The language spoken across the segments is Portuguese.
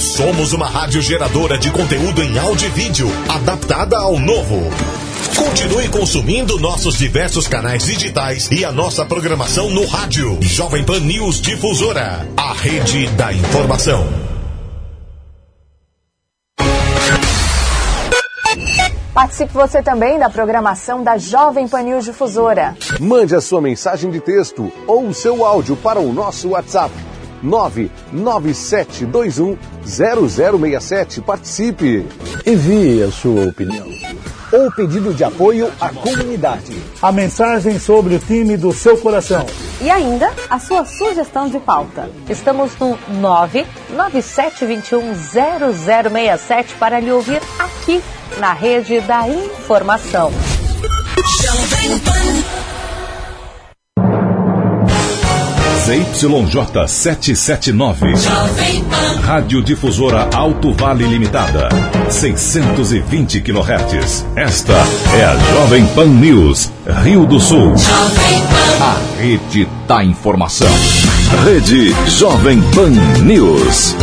Somos uma rádio geradora de conteúdo em áudio e vídeo, adaptada ao novo. Continue consumindo nossos diversos canais digitais e a nossa programação no rádio. Jovem Pan News Difusora, a rede da informação. Participe você também da programação da Jovem Pan News Difusora. Mande a sua mensagem de texto ou o seu áudio para o nosso WhatsApp 997210067. Participe. Envie a sua opinião ou pedido de apoio à comunidade. A mensagem sobre o time do seu coração. E ainda a sua sugestão de pauta. Estamos no 997210067 para lhe ouvir aqui na rede da informação. ZYJ 779. Rádio Difusora Alto Vale Limitada. 620 kHz. Esta é a Jovem Pan News, Rio do Sul. A rede da informação. Rede Jovem Pan News.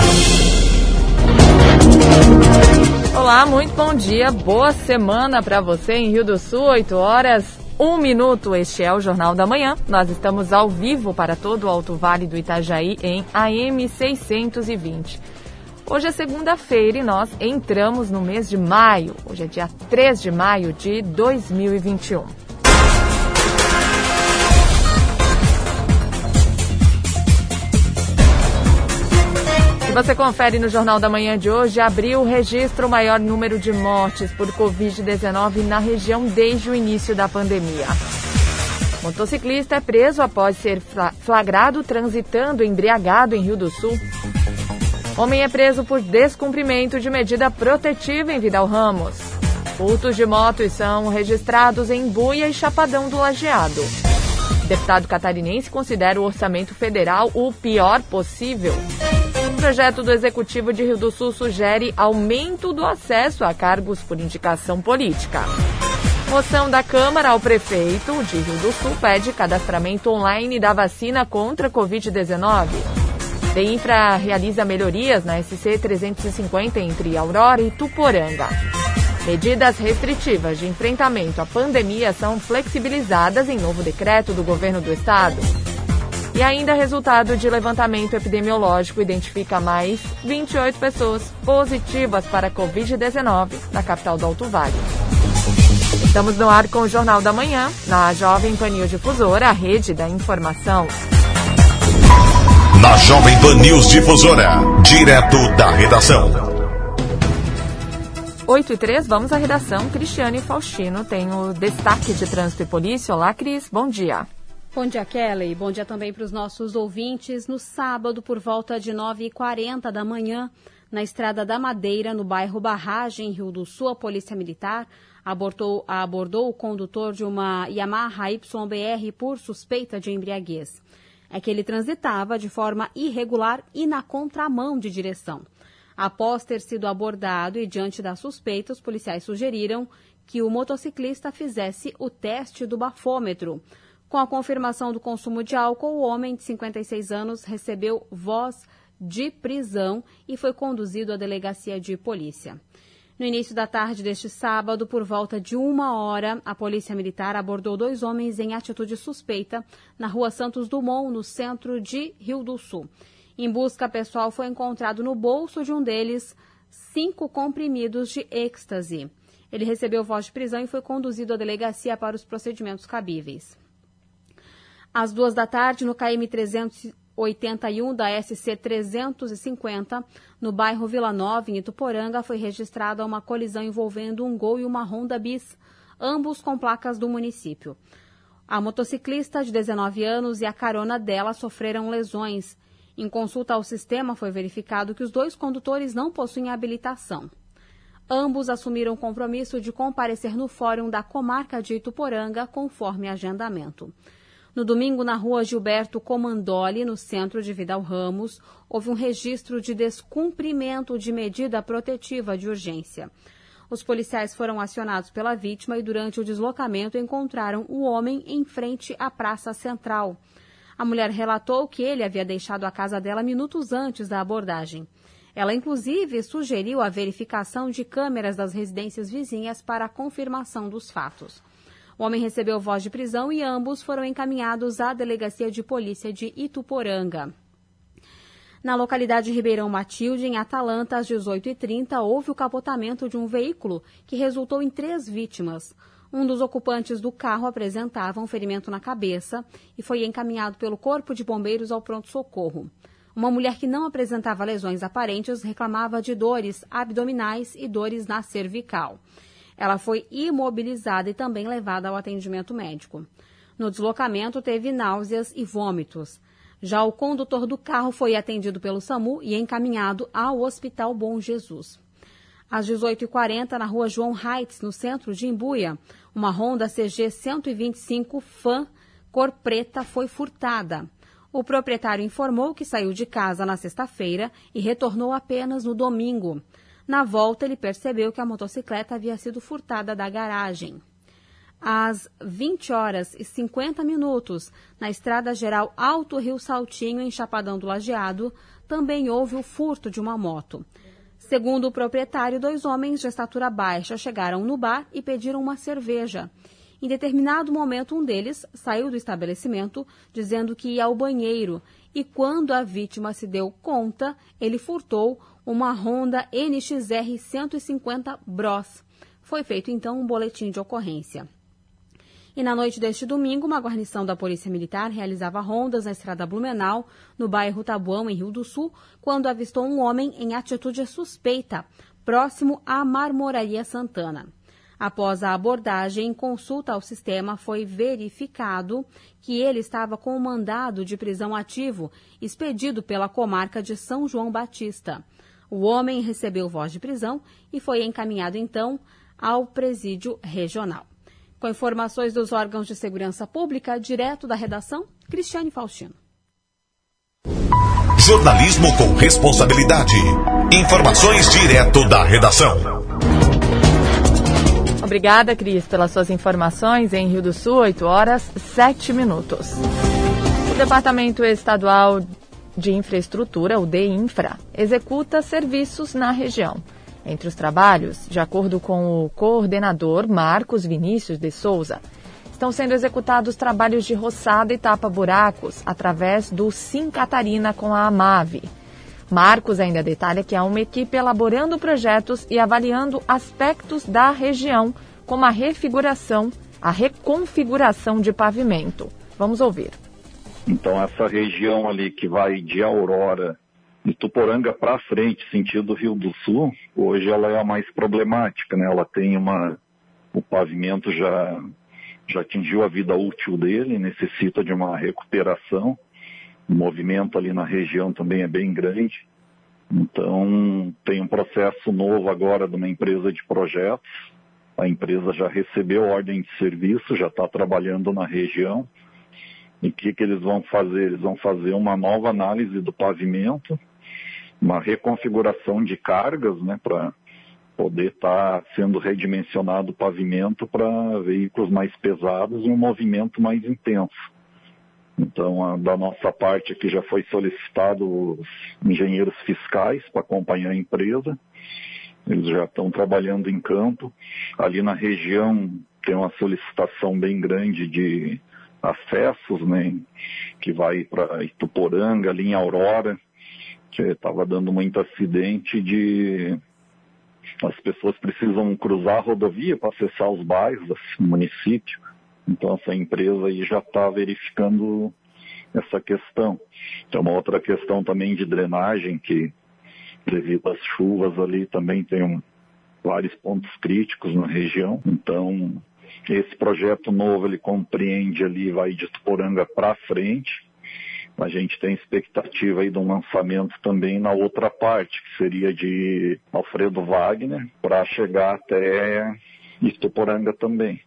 Olá, muito bom dia, boa semana para você em Rio do Sul, 8 horas um minuto, este é o Jornal da Manhã. Nós estamos ao vivo para todo o Alto Vale do Itajaí em AM 620. Hoje é segunda-feira e nós entramos no mês de maio. Hoje é dia 3 de maio de 2021. Você confere no Jornal da Manhã de hoje, abriu o maior número de mortes por Covid-19 na região desde o início da pandemia. Motociclista é preso após ser flagrado transitando embriagado em Rio do Sul. Homem é preso por descumprimento de medida protetiva em Vidal Ramos. Furtos de motos são registrados em Buia e Chapadão do Lajeado. Deputado catarinense considera o orçamento federal o pior possível projeto do Executivo de Rio do Sul sugere aumento do acesso a cargos por indicação política. Moção da Câmara ao prefeito de Rio do Sul pede cadastramento online da vacina contra Covid-19. Infra realiza melhorias na SC 350 entre Aurora e Tuporanga. Medidas restritivas de enfrentamento à pandemia são flexibilizadas em novo decreto do governo do estado. E ainda resultado de levantamento epidemiológico identifica mais 28 pessoas positivas para Covid-19 na capital do Alto Vale. Estamos no ar com o Jornal da Manhã, na Jovem Pan News Difusora, a rede da informação. Na Jovem Pan News Difusora, direto da redação. 8 e 3, vamos à redação. Cristiane Faustino tem o destaque de trânsito e polícia. Olá, Cris, bom dia. Bom dia, Kelly. Bom dia também para os nossos ouvintes. No sábado, por volta de 9h40 da manhã, na Estrada da Madeira, no bairro Barragem, Rio do Sul, a Polícia Militar abordou, abordou o condutor de uma Yamaha YBR por suspeita de embriaguez. É que ele transitava de forma irregular e na contramão de direção. Após ter sido abordado e diante da suspeita, os policiais sugeriram que o motociclista fizesse o teste do bafômetro. Com a confirmação do consumo de álcool, o homem de 56 anos recebeu voz de prisão e foi conduzido à delegacia de polícia. No início da tarde deste sábado, por volta de uma hora, a Polícia Militar abordou dois homens em atitude suspeita na rua Santos Dumont, no centro de Rio do Sul. Em busca pessoal, foi encontrado no bolso de um deles cinco comprimidos de êxtase. Ele recebeu voz de prisão e foi conduzido à delegacia para os procedimentos cabíveis. Às duas da tarde, no KM 381 da SC 350, no bairro Vila Nova, em Ituporanga, foi registrada uma colisão envolvendo um Gol e uma Honda Bis, ambos com placas do município. A motociclista de 19 anos e a carona dela sofreram lesões. Em consulta ao sistema, foi verificado que os dois condutores não possuem habilitação. Ambos assumiram o compromisso de comparecer no fórum da comarca de Ituporanga, conforme agendamento. No domingo, na rua Gilberto Comandoli, no centro de Vidal Ramos, houve um registro de descumprimento de medida protetiva de urgência. Os policiais foram acionados pela vítima e, durante o deslocamento, encontraram o homem em frente à Praça Central. A mulher relatou que ele havia deixado a casa dela minutos antes da abordagem. Ela, inclusive, sugeriu a verificação de câmeras das residências vizinhas para a confirmação dos fatos. O homem recebeu voz de prisão e ambos foram encaminhados à delegacia de polícia de Ituporanga. Na localidade de Ribeirão Matilde, em Atalanta, às 18h30, houve o capotamento de um veículo que resultou em três vítimas. Um dos ocupantes do carro apresentava um ferimento na cabeça e foi encaminhado pelo Corpo de Bombeiros ao pronto-socorro. Uma mulher que não apresentava lesões aparentes reclamava de dores abdominais e dores na cervical. Ela foi imobilizada e também levada ao atendimento médico. No deslocamento, teve náuseas e vômitos. Já o condutor do carro foi atendido pelo SAMU e encaminhado ao Hospital Bom Jesus. Às 18h40, na rua João Heights, no centro de Imbuia, uma Honda CG 125 Fan cor preta foi furtada. O proprietário informou que saiu de casa na sexta-feira e retornou apenas no domingo. Na volta, ele percebeu que a motocicleta havia sido furtada da garagem. Às 20 horas e 50 minutos, na estrada geral Alto Rio Saltinho, em Chapadão do Lajeado, também houve o furto de uma moto. Segundo o proprietário, dois homens de estatura baixa chegaram no bar e pediram uma cerveja. Em determinado momento, um deles saiu do estabelecimento dizendo que ia ao banheiro e, quando a vítima se deu conta, ele furtou uma Honda NXR 150 Bros. Foi feito então um boletim de ocorrência. E na noite deste domingo, uma guarnição da Polícia Militar realizava rondas na estrada Blumenau, no bairro Tabuão, em Rio do Sul, quando avistou um homem em atitude suspeita, próximo à Marmoraria Santana. Após a abordagem, consulta ao sistema, foi verificado que ele estava com o mandado de prisão ativo expedido pela comarca de São João Batista. O homem recebeu voz de prisão e foi encaminhado então ao presídio regional. Com informações dos órgãos de segurança pública, direto da redação, Cristiane Faustino. Jornalismo com responsabilidade. Informações direto da redação. Obrigada, Cris, pelas suas informações. Em Rio do Sul, 8 horas 7 minutos. O Departamento Estadual de Infraestrutura, o DEINFRA, executa serviços na região. Entre os trabalhos, de acordo com o coordenador Marcos Vinícius de Souza, estão sendo executados trabalhos de roçada e tapa-buracos através do Sim Catarina com a AMAVE Marcos ainda detalha que há uma equipe elaborando projetos e avaliando aspectos da região, como a refiguração, a reconfiguração de pavimento. Vamos ouvir. Então, essa região ali que vai de Aurora de Tuporanga para frente, sentido Rio do Sul, hoje ela é a mais problemática, né? Ela tem uma o pavimento já já atingiu a vida útil dele, necessita de uma recuperação o movimento ali na região também é bem grande. Então, tem um processo novo agora de uma empresa de projetos. A empresa já recebeu ordem de serviço, já está trabalhando na região. E o que, que eles vão fazer? Eles vão fazer uma nova análise do pavimento, uma reconfiguração de cargas, né, para poder estar tá sendo redimensionado o pavimento para veículos mais pesados e um movimento mais intenso. Então, a, da nossa parte aqui já foi solicitado os engenheiros fiscais para acompanhar a empresa. Eles já estão trabalhando em campo. Ali na região tem uma solicitação bem grande de acessos, né, que vai para Ituporanga, ali em Aurora, que estava dando muito acidente de as pessoas precisam cruzar a rodovia para acessar os bairros do município. Então essa empresa aí já está verificando essa questão. Tem uma outra questão também de drenagem que devido às chuvas ali também tem um, vários pontos críticos na região. Então esse projeto novo ele compreende ali vai de Tuporanga para frente. A gente tem expectativa aí de um lançamento também na outra parte, que seria de Alfredo Wagner, para chegar até Ituporanga também.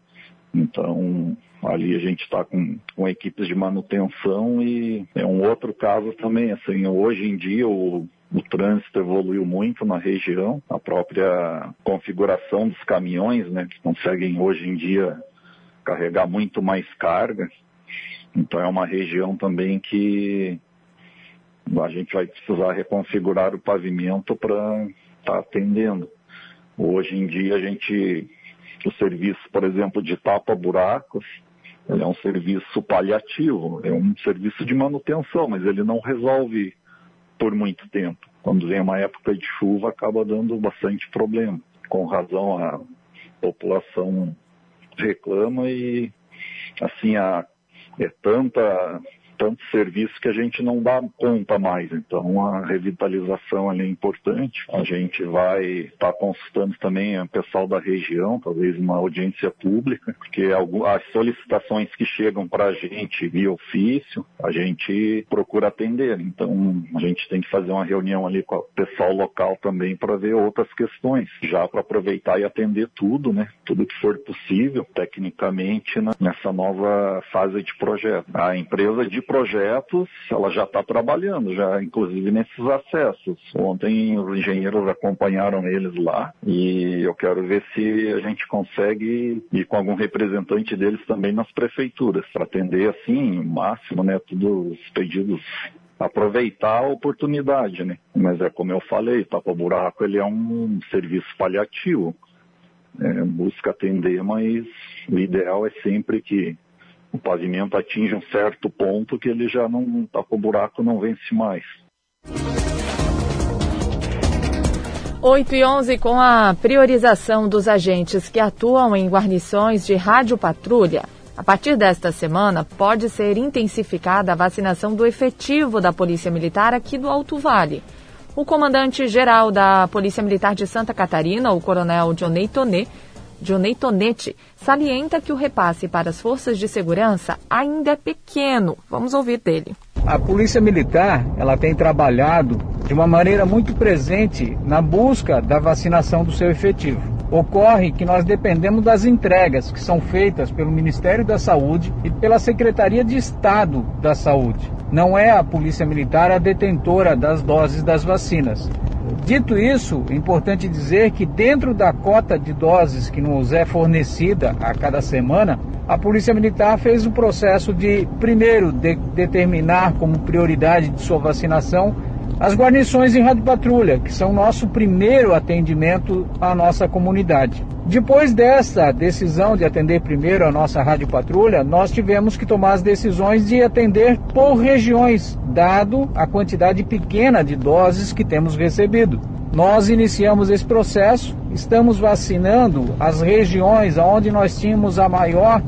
Então, ali a gente está com, com equipes de manutenção e é um outro caso também, assim, hoje em dia o, o trânsito evoluiu muito na região, a própria configuração dos caminhões, né, que conseguem hoje em dia carregar muito mais carga. Então é uma região também que a gente vai precisar reconfigurar o pavimento para estar tá atendendo. Hoje em dia a gente, o serviço, por exemplo, de tapa-buracos, ele é um serviço paliativo, é um serviço de manutenção, mas ele não resolve por muito tempo. Quando vem uma época de chuva, acaba dando bastante problema. Com razão, a população reclama e, assim, a, é tanta tanto serviço que a gente não dá conta mais. Então a revitalização ali é importante. A gente vai estar tá consultando também o pessoal da região, talvez uma audiência pública, porque as solicitações que chegam para a gente via ofício, a gente procura atender. Então a gente tem que fazer uma reunião ali com o pessoal local também para ver outras questões, já para aproveitar e atender tudo, né? Tudo que for possível, tecnicamente, nessa nova fase de projeto. A empresa de projetos, ela já está trabalhando, já inclusive nesses acessos. Ontem os engenheiros acompanharam eles lá e eu quero ver se a gente consegue ir com algum representante deles também nas prefeituras, para atender assim, o máximo, né, todos os pedidos aproveitar a oportunidade, né? Mas é como eu falei, tapa buraco ele é um serviço paliativo. É, busca atender, mas o ideal é sempre que o pavimento atinge um certo ponto que ele já não com o buraco, não vence mais. 8 e 11 com a priorização dos agentes que atuam em guarnições de rádio patrulha. A partir desta semana, pode ser intensificada a vacinação do efetivo da Polícia Militar aqui do Alto Vale. O comandante-geral da Polícia Militar de Santa Catarina, o coronel Johnny Tonê, Johnny Tonetti, salienta que o repasse para as forças de segurança ainda é pequeno. Vamos ouvir dele. A Polícia Militar, ela tem trabalhado de uma maneira muito presente na busca da vacinação do seu efetivo. Ocorre que nós dependemos das entregas que são feitas pelo Ministério da Saúde e pela Secretaria de Estado da Saúde. Não é a Polícia Militar a detentora das doses das vacinas. Dito isso, é importante dizer que dentro da cota de doses que nos é fornecida a cada semana, a Polícia Militar fez o processo de, primeiro, de determinar como prioridade de sua vacinação as guarnições em rádio patrulha, que são nosso primeiro atendimento à nossa comunidade. Depois dessa decisão de atender primeiro a nossa rádio patrulha, nós tivemos que tomar as decisões de atender por regiões, dado a quantidade pequena de doses que temos recebido. Nós iniciamos esse processo, estamos vacinando as regiões onde nós tínhamos a maior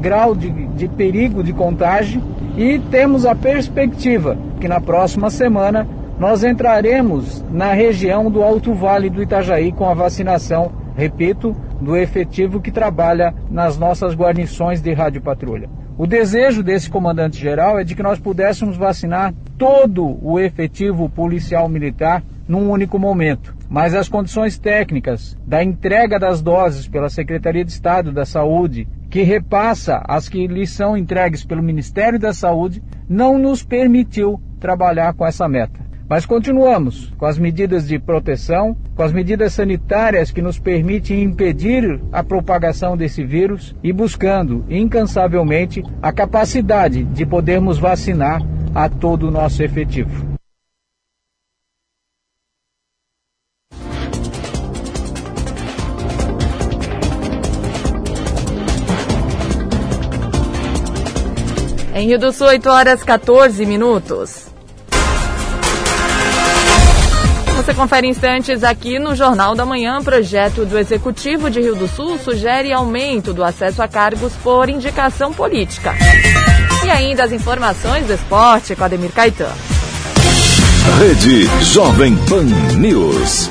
grau de, de perigo de contágio e temos a perspectiva que na próxima semana nós entraremos na região do Alto Vale do Itajaí com a vacinação, repito, do efetivo que trabalha nas nossas guarnições de rádio patrulha. O desejo desse comandante-geral é de que nós pudéssemos vacinar todo o efetivo policial militar num único momento. Mas as condições técnicas da entrega das doses pela Secretaria de Estado da Saúde, que repassa as que lhes são entregues pelo Ministério da Saúde, não nos permitiu trabalhar com essa meta. Mas continuamos com as medidas de proteção, com as medidas sanitárias que nos permitem impedir a propagação desse vírus e buscando incansavelmente a capacidade de podermos vacinar a todo o nosso efetivo. Em Rio do Sul, 8 horas 14 minutos. Você confere instantes aqui no Jornal da Manhã. Projeto do Executivo de Rio do Sul sugere aumento do acesso a cargos por indicação política. E ainda as informações do esporte com Ademir Caetano. Rede Jovem Pan News.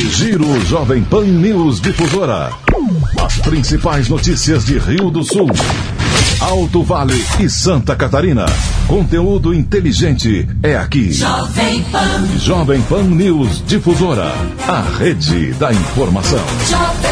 Giro Jovem Pan News Difusora. As principais notícias de Rio do Sul. Alto Vale e Santa Catarina. Conteúdo inteligente é aqui. Jovem Pan. Jovem Pan News Difusora. A rede da informação. Jovem.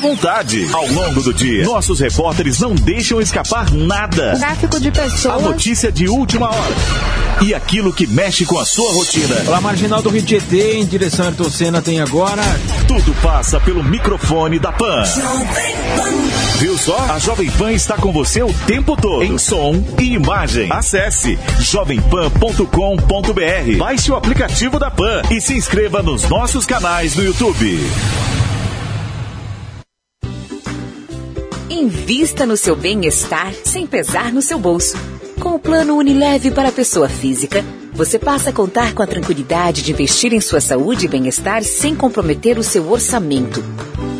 vontade ao longo do dia. Nossos repórteres não deixam escapar nada. Tráfico de pessoas. A notícia de última hora. E aquilo que mexe com a sua rotina. Pela marginal do Rio Tietê, em direção a Ayrton Senna, tem agora. Tudo passa pelo microfone da Pan. Viu só? A Jovem Pan está com você o tempo todo. Em som e imagem. Acesse jovempan.com.br. Baixe o aplicativo da Pan e se inscreva nos nossos canais no YouTube. Invista no seu bem-estar sem pesar no seu bolso. Com o plano Unileve para a pessoa física, você passa a contar com a tranquilidade de investir em sua saúde e bem-estar sem comprometer o seu orçamento.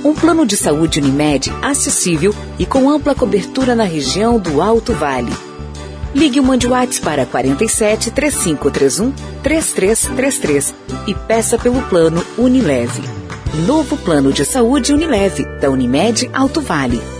Um plano de saúde Unimed acessível e com ampla cobertura na região do Alto Vale. Ligue o Mande Whats para 47 3531 3333 e peça pelo plano Unileve. Novo plano de saúde Unileve, da Unimed Alto Vale.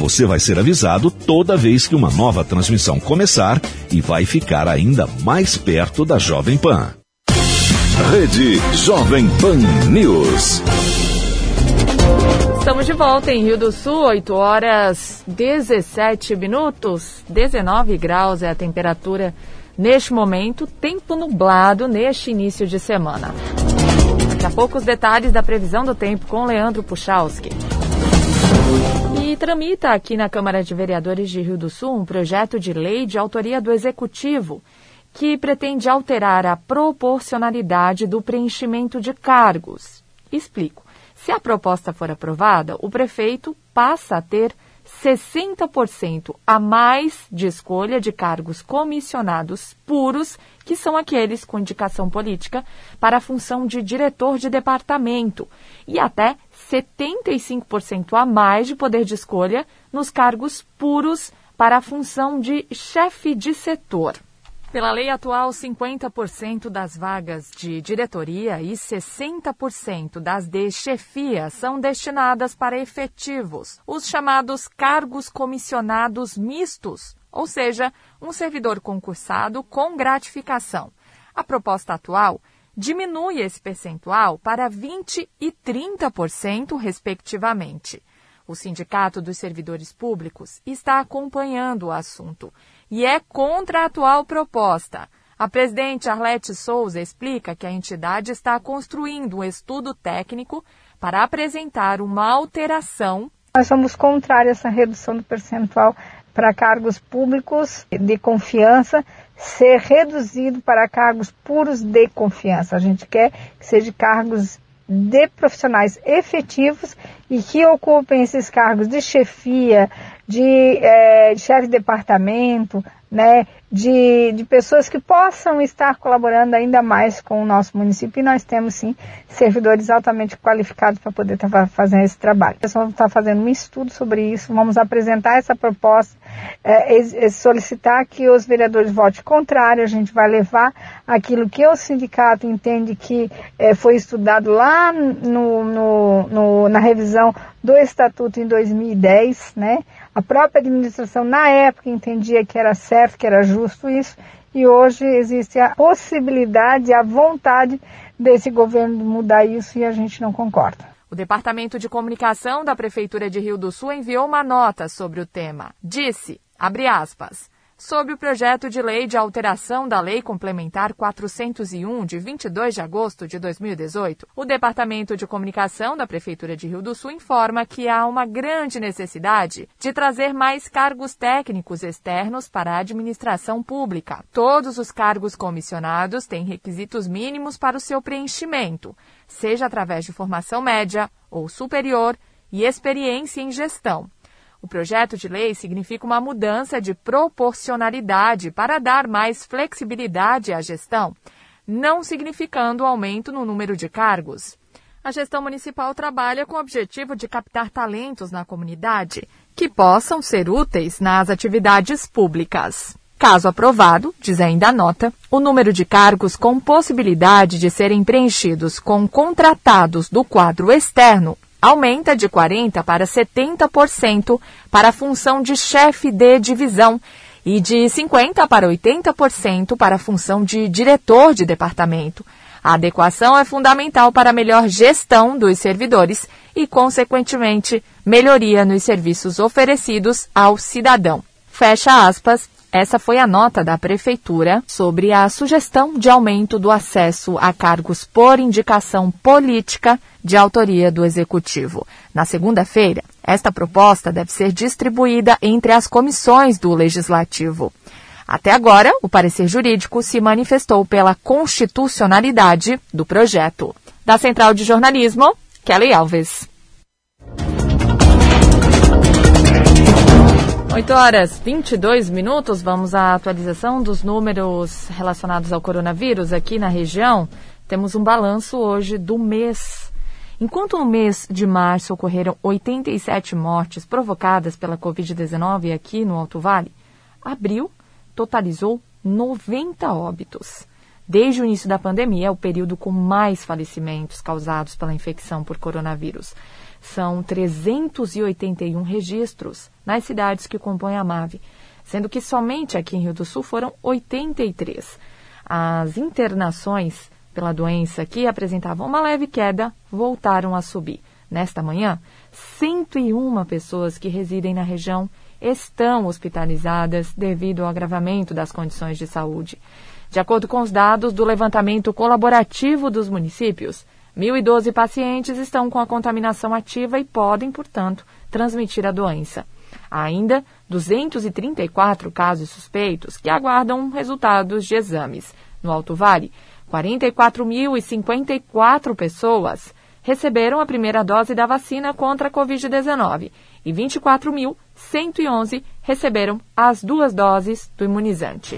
Você vai ser avisado toda vez que uma nova transmissão começar e vai ficar ainda mais perto da Jovem Pan. Rede Jovem Pan News. Estamos de volta em Rio do Sul, 8 horas 17 minutos, 19 graus é a temperatura neste momento, tempo nublado neste início de semana. Daqui a pouco os detalhes da previsão do tempo com Leandro Puchalski. E tramita aqui na Câmara de Vereadores de Rio do Sul um projeto de lei de autoria do Executivo que pretende alterar a proporcionalidade do preenchimento de cargos. Explico. Se a proposta for aprovada, o prefeito passa a ter 60% a mais de escolha de cargos comissionados puros, que são aqueles com indicação política, para a função de diretor de departamento, e até 75% a mais de poder de escolha nos cargos puros para a função de chefe de setor. Pela lei atual, 50% das vagas de diretoria e 60% das de chefia são destinadas para efetivos, os chamados cargos comissionados mistos, ou seja, um servidor concursado com gratificação. A proposta atual diminui esse percentual para 20% e 30%, respectivamente. O Sindicato dos Servidores Públicos está acompanhando o assunto e é contra a atual proposta. A presidente Arlete Souza explica que a entidade está construindo um estudo técnico para apresentar uma alteração. Nós somos contra essa redução do percentual para cargos públicos de confiança ser reduzido para cargos puros de confiança. A gente quer que seja cargos de profissionais efetivos e que ocupem esses cargos de chefia, de, é, de chefe de departamento, né, de, de pessoas que possam estar colaborando ainda mais com o nosso município e nós temos sim servidores altamente qualificados para poder estar fazendo esse trabalho. Nós vamos estar fazendo um estudo sobre isso, vamos apresentar essa proposta, é, é, solicitar que os vereadores votem contrário, a gente vai levar aquilo que o sindicato entende que é, foi estudado lá no, no, no, na revisão do Estatuto em 2010, né? A própria administração, na época, entendia que era certo, que era justo isso, e hoje existe a possibilidade, a vontade desse governo mudar isso e a gente não concorda. O Departamento de Comunicação da Prefeitura de Rio do Sul enviou uma nota sobre o tema. Disse, Abre aspas sobre o projeto de lei de alteração da Lei Complementar 401, de 22 de agosto de 2018, o Departamento de Comunicação da Prefeitura de Rio do Sul informa que há uma grande necessidade de trazer mais cargos técnicos externos para a administração pública. Todos os cargos comissionados têm requisitos mínimos para o seu preenchimento, seja através de formação média ou superior e experiência em gestão. O projeto de lei significa uma mudança de proporcionalidade para dar mais flexibilidade à gestão, não significando aumento no número de cargos. A gestão municipal trabalha com o objetivo de captar talentos na comunidade que possam ser úteis nas atividades públicas. Caso aprovado, diz ainda a nota, o número de cargos com possibilidade de serem preenchidos com contratados do quadro externo aumenta de 40% para 70% para a função de chefe de divisão e de 50% para 80% para a função de diretor de departamento. A adequação é fundamental para a melhor gestão dos servidores e, consequentemente, melhoria nos serviços oferecidos ao cidadão. Fecha aspas, essa foi a nota da Prefeitura sobre a sugestão de aumento do acesso a cargos por indicação política de autoria do Executivo. Na segunda-feira, esta proposta deve ser distribuída entre as comissões do Legislativo. Até agora, o parecer jurídico se manifestou pela constitucionalidade do projeto. Da Central de Jornalismo, Kelly Alves. 8 horas 22 minutos, vamos à atualização dos números relacionados ao coronavírus aqui na região. Temos um balanço hoje do mês. Enquanto no mês de março ocorreram 87 mortes provocadas pela Covid-19 aqui no Alto Vale, abril totalizou 90 óbitos. Desde o início da pandemia, é o período com mais falecimentos causados pela infecção por coronavírus. São 381 registros nas cidades que compõem a MAVE, sendo que somente aqui em Rio do Sul foram 83. As internações pela doença que apresentavam uma leve queda voltaram a subir. Nesta manhã, 101 pessoas que residem na região estão hospitalizadas devido ao agravamento das condições de saúde. De acordo com os dados do levantamento colaborativo dos municípios, 1.012 pacientes estão com a contaminação ativa e podem, portanto, transmitir a doença. Há ainda 234 casos suspeitos que aguardam resultados de exames. No Alto Vale, 44.054 pessoas receberam a primeira dose da vacina contra a Covid-19 e 24.111 receberam as duas doses do imunizante.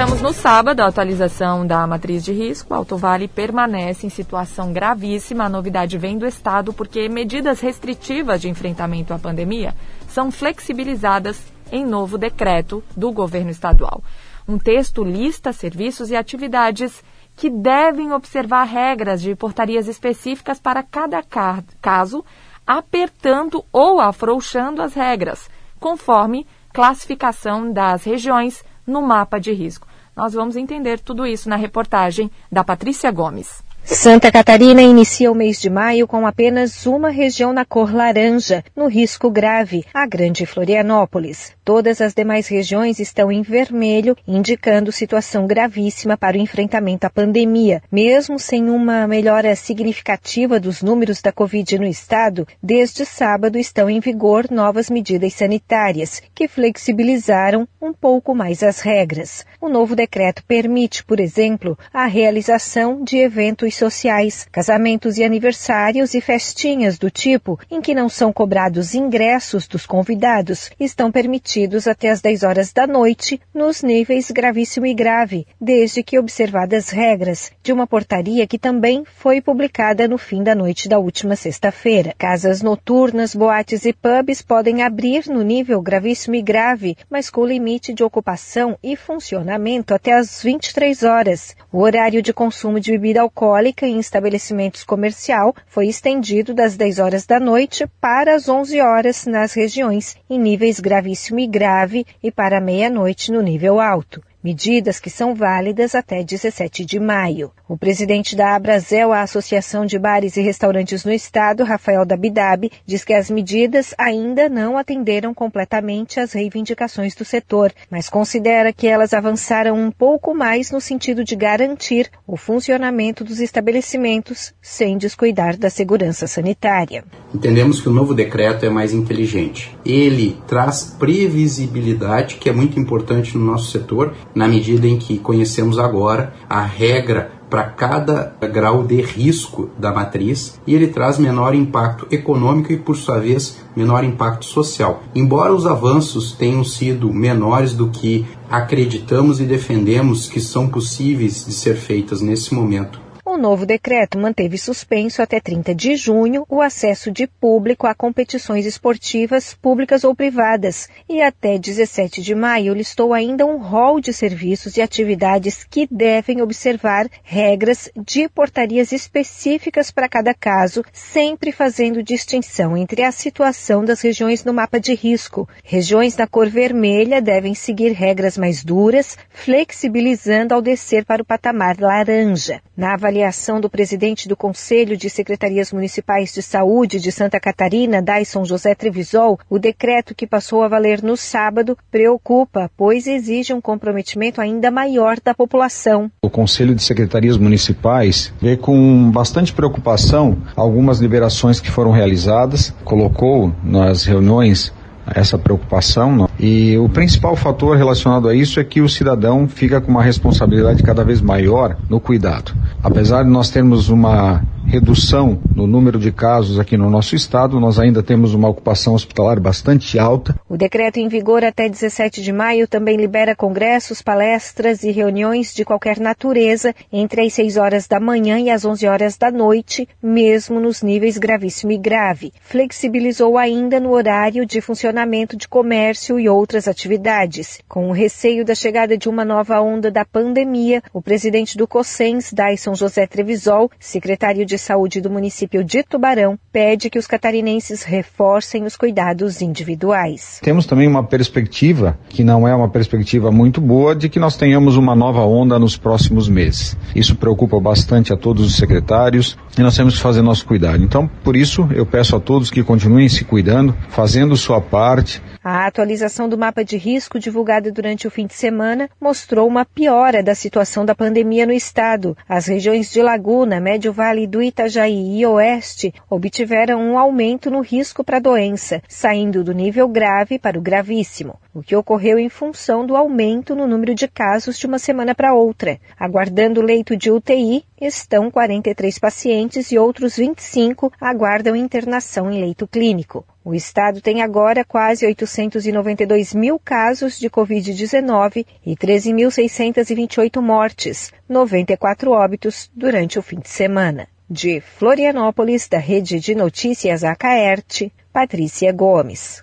Tivemos no sábado a atualização da matriz de risco. Alto Vale permanece em situação gravíssima. A novidade vem do Estado porque medidas restritivas de enfrentamento à pandemia são flexibilizadas em novo decreto do governo estadual. Um texto lista serviços e atividades que devem observar regras de portarias específicas para cada caso, apertando ou afrouxando as regras, conforme classificação das regiões no mapa de risco. Nós vamos entender tudo isso na reportagem da Patrícia Gomes. Santa Catarina inicia o mês de maio com apenas uma região na cor laranja, no risco grave, a Grande Florianópolis. Todas as demais regiões estão em vermelho, indicando situação gravíssima para o enfrentamento à pandemia. Mesmo sem uma melhora significativa dos números da Covid no estado, desde sábado estão em vigor novas medidas sanitárias, que flexibilizaram um pouco mais as regras. O novo decreto permite, por exemplo, a realização de eventos sociais, casamentos e aniversários e festinhas do tipo em que não são cobrados ingressos dos convidados estão permitidos até as 10 horas da noite nos níveis gravíssimo e grave, desde que observadas regras de uma portaria que também foi publicada no fim da noite da última sexta-feira. Casas noturnas, boates e pubs podem abrir no nível gravíssimo e grave, mas com limite de ocupação e funcionamento até as 23 horas. O horário de consumo de bebida alcoólica em estabelecimentos comercial foi estendido das 10 horas da noite para as 11 horas nas regiões em níveis gravíssimo grave e para meia-noite no nível alto. Medidas que são válidas até 17 de maio. O presidente da Abrazel, a Associação de Bares e Restaurantes no Estado, Rafael Dabidab, diz que as medidas ainda não atenderam completamente às reivindicações do setor, mas considera que elas avançaram um pouco mais no sentido de garantir o funcionamento dos estabelecimentos sem descuidar da segurança sanitária. Entendemos que o novo decreto é mais inteligente. Ele traz previsibilidade, que é muito importante no nosso setor, na medida em que conhecemos agora a regra para cada grau de risco da matriz e ele traz menor impacto econômico e, por sua vez, menor impacto social. Embora os avanços tenham sido menores do que acreditamos e defendemos que são possíveis de ser feitas nesse momento, o novo decreto manteve suspenso até 30 de junho o acesso de público a competições esportivas públicas ou privadas e até 17 de maio listou ainda um rol de serviços e atividades que devem observar regras de portarias específicas para cada caso, sempre fazendo distinção entre a situação das regiões no mapa de risco. Regiões na cor vermelha devem seguir regras mais duras, flexibilizando ao descer para o patamar laranja. Na avaliação do presidente do Conselho de Secretarias Municipais de Saúde de Santa Catarina, Dyson José Trevisol, o decreto que passou a valer no sábado preocupa, pois exige um comprometimento ainda maior da população. O Conselho de Secretarias Municipais vê com bastante preocupação algumas liberações que foram realizadas, colocou nas reuniões essa preocupação. Não? E o principal fator relacionado a isso é que o cidadão fica com uma responsabilidade cada vez maior no cuidado. Apesar de nós termos uma redução no número de casos aqui no nosso estado, nós ainda temos uma ocupação hospitalar bastante alta. O decreto em vigor até 17 de maio também libera congressos, palestras e reuniões de qualquer natureza entre as 6 horas da manhã e as 11 horas da noite, mesmo nos níveis gravíssimo e grave. Flexibilizou ainda no horário de funcionamento de comércio e outras atividades. Com o receio da chegada de uma nova onda da pandemia, o presidente do COSENS, Dyson José Trevisol, secretário de Saúde do município de Tubarão pede que os catarinenses reforcem os cuidados individuais. Temos também uma perspectiva, que não é uma perspectiva muito boa, de que nós tenhamos uma nova onda nos próximos meses. Isso preocupa bastante a todos os secretários e nós temos que fazer nosso cuidado. Então, por isso, eu peço a todos que continuem se cuidando, fazendo sua parte, a atualização do mapa de risco divulgada durante o fim de semana mostrou uma piora da situação da pandemia no estado. As regiões de Laguna, Médio Vale do Itajaí e Oeste obtiveram um aumento no risco para a doença, saindo do nível grave para o gravíssimo, o que ocorreu em função do aumento no número de casos de uma semana para outra. Aguardando leito de UTI, estão 43 pacientes e outros 25 aguardam internação em leito clínico. O estado tem agora quase 892 mil casos de Covid-19 e 13.628 mortes, 94 óbitos durante o fim de semana. De Florianópolis, da Rede de Notícias Acaerte, Patrícia Gomes.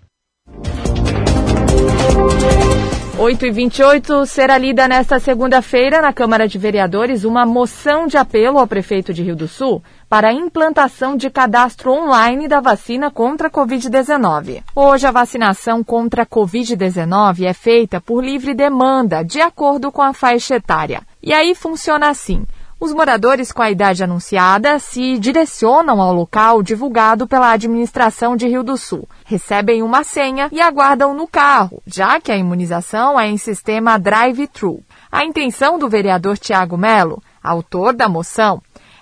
8 e 28 será lida nesta segunda-feira na Câmara de Vereadores uma moção de apelo ao prefeito de Rio do Sul para a implantação de cadastro online da vacina contra a Covid-19. Hoje, a vacinação contra a Covid-19 é feita por livre demanda, de acordo com a faixa etária. E aí funciona assim. Os moradores com a idade anunciada se direcionam ao local divulgado pela administração de Rio do Sul, recebem uma senha e aguardam no carro, já que a imunização é em sistema drive-thru. A intenção do vereador Tiago Melo, autor da moção,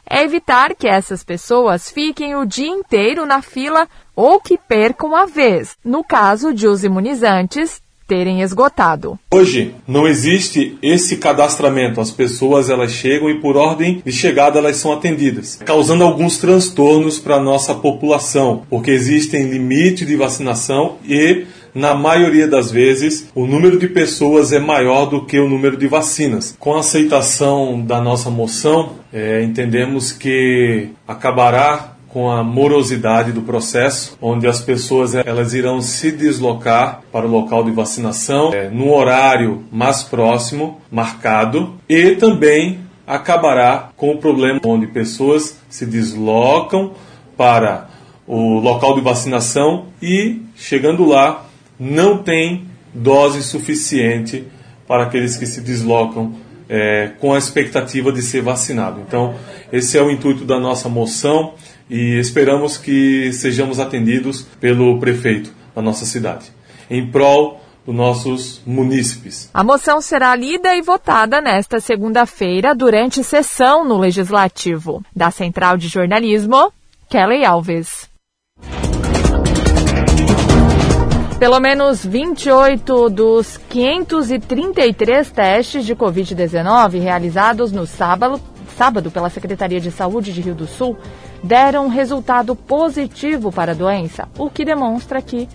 é evitar que essas pessoas fiquem o dia inteiro na fila ou que percam a vez, no caso de os imunizantes terem esgotado. Hoje não existe esse cadastramento. As pessoas elas chegam e por ordem de chegada elas são atendidas, causando alguns transtornos para a nossa população, porque existem limites de vacinação e na maioria das vezes, o número de pessoas é maior do que o número de vacinas. Com a aceitação da nossa moção, é, entendemos que acabará com a morosidade do processo, onde as pessoas elas irão se deslocar para o local de vacinação é, no horário mais próximo, marcado, e também acabará com o problema onde pessoas se deslocam para o local de vacinação e, chegando lá, não tem dose suficiente para aqueles que se deslocam é, com a expectativa de ser vacinado. Então, esse é o intuito da nossa moção e esperamos que sejamos atendidos pelo prefeito da nossa cidade, em prol dos nossos munícipes. A moção será lida e votada nesta segunda-feira durante sessão no Legislativo. Da Central de Jornalismo, Kelly Alves. Pelo menos 28 dos 533 testes de Covid-19 realizados no sábado, sábado pela Secretaria de Saúde de Rio do Sul deram resultado positivo para a doença, o que demonstra que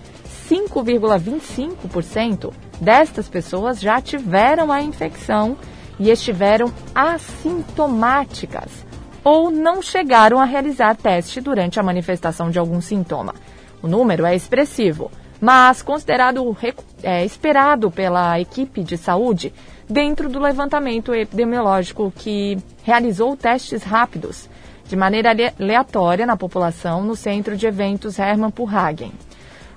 5,25% destas pessoas já tiveram a infecção e estiveram assintomáticas ou não chegaram a realizar teste durante a manifestação de algum sintoma. O número é expressivo mas considerado é, esperado pela equipe de saúde dentro do levantamento epidemiológico que realizou testes rápidos de maneira aleatória na população no centro de eventos Hermann Purhagen.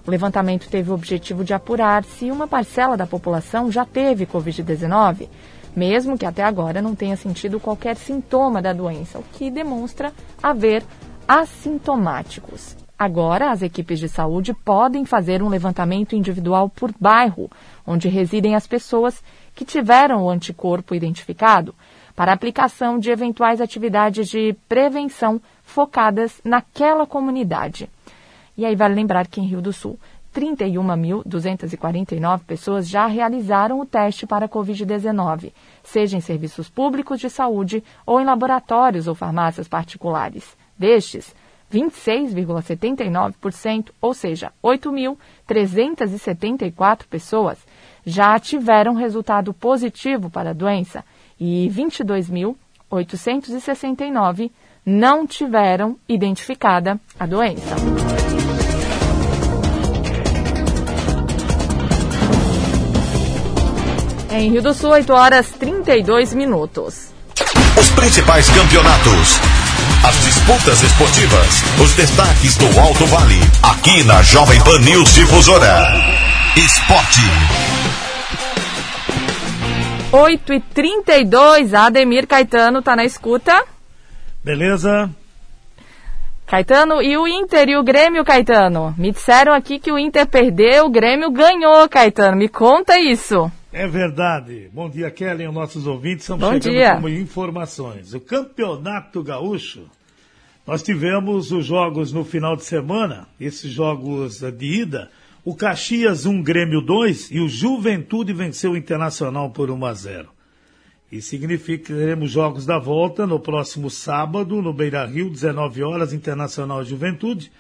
O levantamento teve o objetivo de apurar se uma parcela da população já teve Covid-19, mesmo que até agora não tenha sentido qualquer sintoma da doença, o que demonstra haver assintomáticos. Agora, as equipes de saúde podem fazer um levantamento individual por bairro, onde residem as pessoas que tiveram o anticorpo identificado, para aplicação de eventuais atividades de prevenção focadas naquela comunidade. E aí vale lembrar que em Rio do Sul, 31.249 pessoas já realizaram o teste para a Covid-19, seja em serviços públicos de saúde ou em laboratórios ou farmácias particulares. Destes, 26,79%, ou seja, 8.374 pessoas já tiveram resultado positivo para a doença e 22.869 não tiveram identificada a doença. Em Rio do Sul, 8 horas 32 minutos. Os principais campeonatos as disputas esportivas, os destaques do Alto Vale, aqui na Jovem Pan News Difusora. Esporte. 8 e 32 Ademir Caetano tá na escuta. Beleza. Caetano, e o Inter e o Grêmio, Caetano? Me disseram aqui que o Inter perdeu, o Grêmio ganhou, Caetano. Me conta isso. É verdade. Bom dia, Kelly, os nossos ouvintes. Estamos Bom chegando dia. com informações. O Campeonato Gaúcho, nós tivemos os jogos no final de semana, esses jogos de ida. O Caxias 1, Grêmio 2 e o Juventude venceu o Internacional por 1 a 0. E significa que teremos jogos da volta no próximo sábado, no Beira Rio, 19 horas, Internacional Juventude.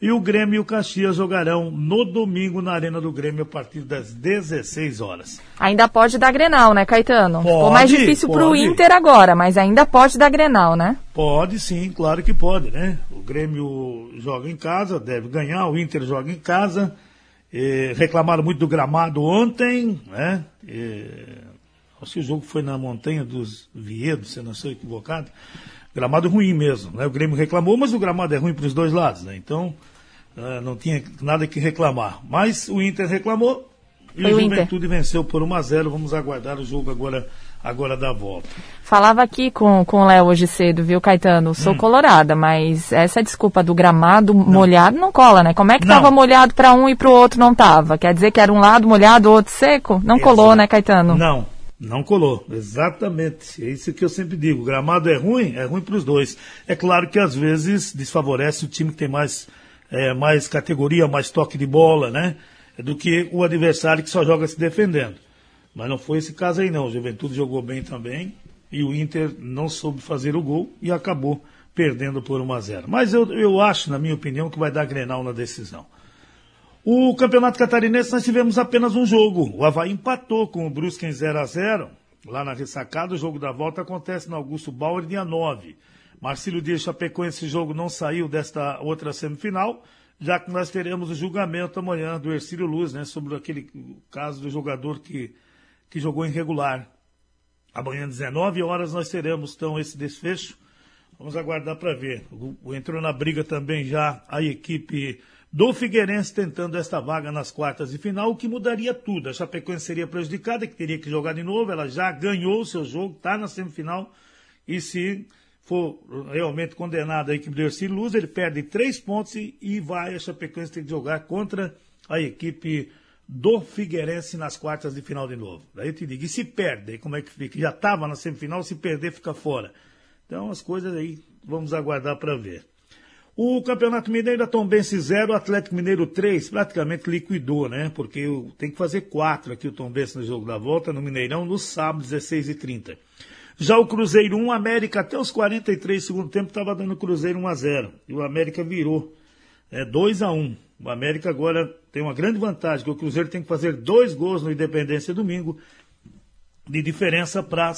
E o Grêmio e o Caxias jogarão no domingo na Arena do Grêmio a partir das 16 horas. Ainda pode dar Grenal, né, Caetano? Ficou Pode, mais difícil pro pode. Inter agora, mas ainda pode dar Grenal, né? Pode sim, claro que pode, né? O Grêmio joga em casa, deve ganhar, o Inter joga em casa. Eh, reclamaram muito do gramado ontem, né? Acho que o jogo foi na Montanha dos Viedos, se eu não estou equivocado. Gramado ruim mesmo, né? O Grêmio reclamou, mas o gramado é ruim para os dois lados, né? Então, ah, não tinha nada que reclamar. Mas o Inter reclamou e Foi o o Inter. Juventude venceu por 1 a 0 Vamos aguardar o jogo agora, agora da volta. Falava aqui com, com o Léo hoje cedo, viu, Caetano? Hum. Sou colorada, mas essa desculpa do gramado molhado não cola, né? Como é que Não. tava molhado para um e pro outro não tava? Quer dizer que era um lado molhado, o outro seco? Não colou, né, Caetano? Não, não colou. Exatamente. É isso que eu sempre digo. O gramado é ruim, é ruim para os dois. É claro que às vezes desfavorece o time que tem mais, é, mais categoria, mais toque de bola, né? Do que o adversário que só joga se defendendo. Mas não foi esse caso aí não. O Juventude jogou bem também e o Inter não soube fazer o gol e acabou perdendo por 1 a 0. Mas eu, eu acho, na minha opinião, que vai dar Grenal na decisão. O Campeonato Catarinense nós tivemos apenas um jogo. O Havaí empatou com o Brusque em 0 a 0 Lá na ressacada, o jogo da volta acontece no Augusto Bauer, dia 9. Marcílio Dias Chapecó, esse jogo não saiu desta outra semifinal, já que nós teremos o julgamento amanhã do Ercílio Luz, né, sobre aquele caso do jogador que, que jogou irregular. Amanhã, 19 horas, nós teremos então esse desfecho. Vamos aguardar para ver. Entrou na briga também já a equipe do Figueirense tentando esta vaga nas quartas de final, o que mudaria tudo. A Chapecoense seria prejudicada, que teria que jogar de novo, ela já ganhou o seu jogo, está na semifinal, e se for realmente condenado a equipe do Ercílio Luz, ele perde três pontos e, e vai a Chapecoense ter que jogar contra a equipe do Figueirense nas quartas de final de novo. Daí eu te digo, e se perde, como é que fica? Já estava na semifinal, se perder fica fora. Então as coisas aí, vamos aguardar para ver. O Campeonato Mineiro, a Tombense 0, Atlético Mineiro 3, praticamente liquidou, né? Porque tem que fazer 4 aqui o Tombense no jogo da volta, no Mineirão, no sábado, 16h30. Já o Cruzeiro 1, América, até os 43 segundo tempo, estava dando Cruzeiro 1 a 0 E o América virou é, 2 a 1 O América agora tem uma grande vantagem, que o Cruzeiro tem que fazer dois gols no Independência domingo, de diferença para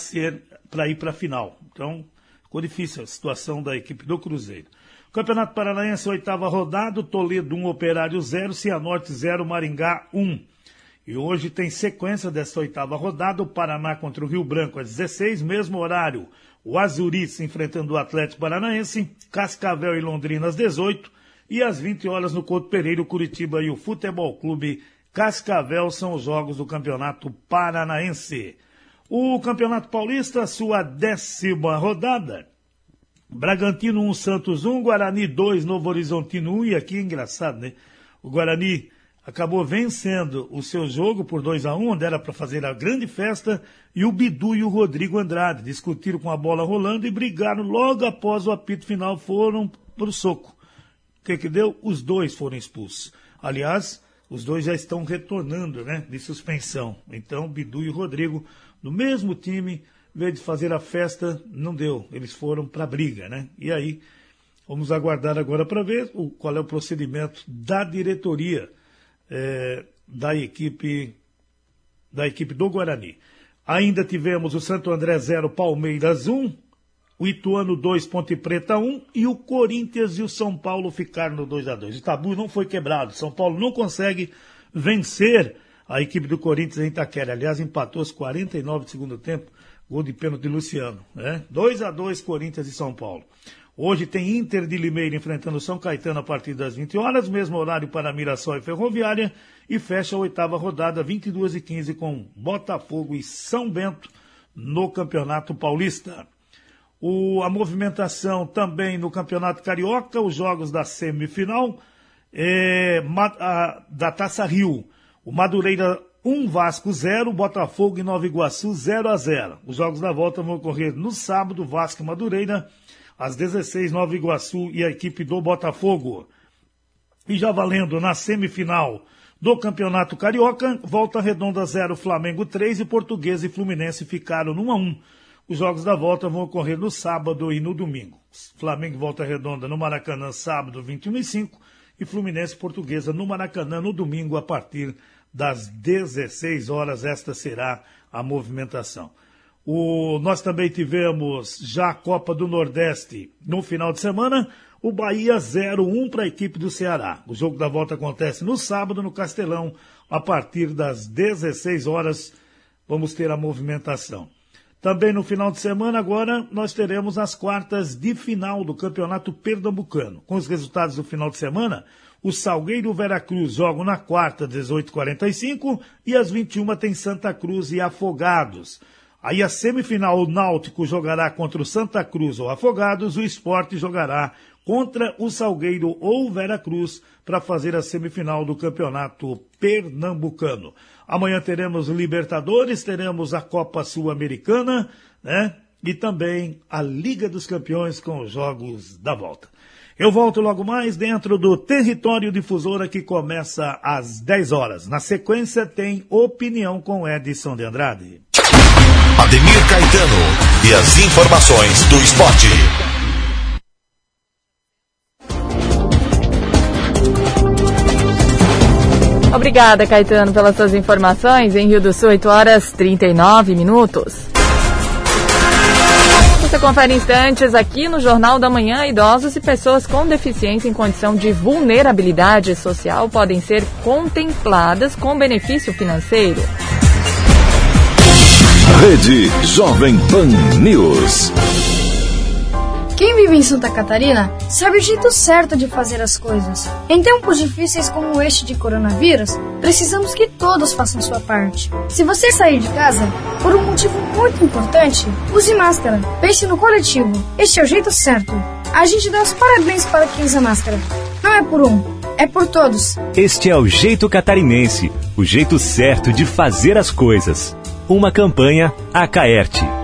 ir para a final. Então, ficou difícil a situação da equipe do Cruzeiro. Campeonato Paranaense, oitava rodada, Toledo 1, Operário 0, Cianorte 0, Maringá 1. E hoje tem sequência dessa oitava rodada, o Paraná contra o Rio Branco às 16, mesmo horário. O Azuriz enfrentando o Atlético Paranaense, Cascavel e Londrina às 18 e às 20 horas no Couto Pereira, Curitiba e o Futebol Clube Cascavel são os jogos do Campeonato Paranaense. O Campeonato Paulista, sua décima rodada. Bragantino 1, Santos 1, Guarani 2, Novo Horizontino 1, e aqui é engraçado, né? O Guarani acabou vencendo o seu jogo por 2 a 1 onde era para fazer a grande festa, e o Bidu e o Rodrigo Andrade discutiram com a bola rolando e brigaram logo após o apito final, foram para o soco. O que que deu? Os dois foram expulsos. Aliás, os dois já estão retornando, né, de suspensão. Então, Bidu e Rodrigo, no mesmo time, em vez de fazer a festa, não deu. Eles foram para a briga, né? E aí, vamos aguardar agora para ver o, qual é o procedimento da diretoria é, da equipe da equipe do Guarani. Ainda tivemos o Santo André 0, Palmeiras 1, o Ituano 2, Ponte Preta 1 e o Corinthians e o São Paulo ficaram no 2 a 2 O tabu não foi quebrado. São Paulo não consegue vencer a equipe do Corinthians em Itaquera. Aliás, empatou aos 49 do segundo tempo Gol de pênalti de Luciano, né? 2 a 2 Corinthians e São Paulo. Hoje tem Inter de Limeira enfrentando São Caetano a partir das 20 horas, mesmo horário para Mirassol e Ferroviária, e fecha a oitava rodada, 22 e 15 com Botafogo e São Bento no Campeonato Paulista. O, a movimentação também no Campeonato Carioca, os jogos da semifinal é, a, da Taça Rio. O Madureira 1 Vasco 0, Botafogo e Nova Iguaçu 0 a 0. Os jogos da volta vão ocorrer no sábado, Vasco e Madureira, às 16, Nova Iguaçu e a equipe do Botafogo. E já valendo na semifinal do Campeonato Carioca, Volta Redonda 0, Flamengo 3 e Português e Fluminense ficaram no 1 a 1. Os jogos da volta vão ocorrer no sábado e no domingo. Flamengo Volta Redonda no Maracanã, sábado, 21 e 5, e Fluminense Portuguesa no Maracanã no domingo, a partir das 16 horas, esta será a movimentação. O, nós também tivemos já a Copa do Nordeste no final de semana, o Bahia 0-1 para a equipe do Ceará. O jogo da volta acontece no sábado no Castelão, a partir das 16 horas, vamos ter a movimentação. Também no final de semana, agora, nós teremos as quartas de final do Campeonato Pernambucano. Com os resultados do final de semana, o Salgueiro Veracruz jogam na quarta, 18h45, e às 21 tem Santa Cruz e Afogados. Aí a semifinal, o Náutico jogará contra o Santa Cruz ou Afogados, o Esporte jogará contra o Salgueiro ou Veracruz para fazer a semifinal do Campeonato Pernambucano. Amanhã teremos Libertadores, teremos a Copa Sul-Americana, né? E também a Liga dos Campeões com os jogos da volta. Eu volto logo mais dentro do Território Difusora que começa às 10 horas. Na sequência tem Opinião com Edson de Andrade. Ademir Caetano e as informações do esporte. Obrigada, Caetano, pelas suas informações. Em Rio do Sul, 8 horas 39 minutos. Você confere instantes aqui no Jornal da Manhã. Idosos e pessoas com deficiência em condição de vulnerabilidade social podem ser contempladas com benefício financeiro. Rede Jovem Pan News. Quem vive em Santa Catarina sabe o jeito certo de fazer as coisas. Em tempos difíceis como este de coronavírus, precisamos que todos façam sua parte. Se você sair de casa por um motivo muito importante, use máscara. Pense no coletivo. Este é o jeito certo. A gente dá os parabéns para quem usa máscara. Não é por um, é por todos. Este é o jeito catarinense, o jeito certo de fazer as coisas. Uma campanha Acaerte.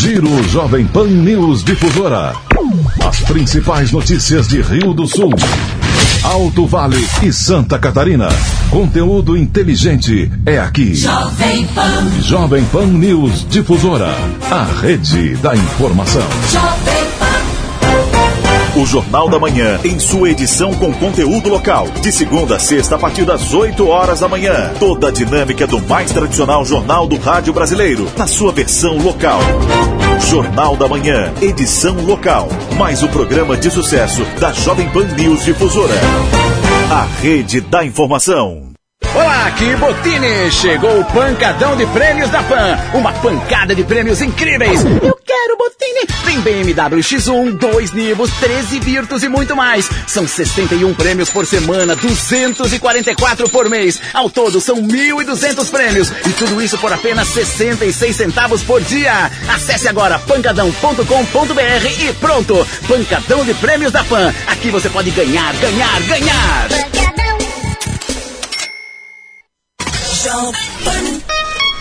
Giro Jovem Pan News Difusora. As principais notícias de Rio do Sul, Alto Vale e Santa Catarina. Conteúdo inteligente é aqui. Jovem Pan. Jovem Pan News Difusora. A rede da informação. Jovem O Jornal da Manhã, em sua edição com conteúdo local. De segunda a sexta, a partir das 8 horas da manhã. Toda a dinâmica do mais tradicional jornal do rádio brasileiro, na sua versão local. Jornal da Manhã, edição local. Mais o programa de sucesso da Jovem Pan News Difusora. A rede da informação. Olá, aqui Botini! Chegou o pancadão de prêmios da PAN. Uma pancada de prêmios incríveis. Eu quero Botini! Tem BMW X1, 2 Nivos, 13 Virtus e muito mais. São 61 prêmios por semana, 244 por mês. Ao todo são 1.200 prêmios. E tudo isso por apenas 66 centavos por dia. Acesse agora pancadão.com.br e pronto! Pancadão de prêmios da PAN. Aqui você pode ganhar, ganhar, ganhar!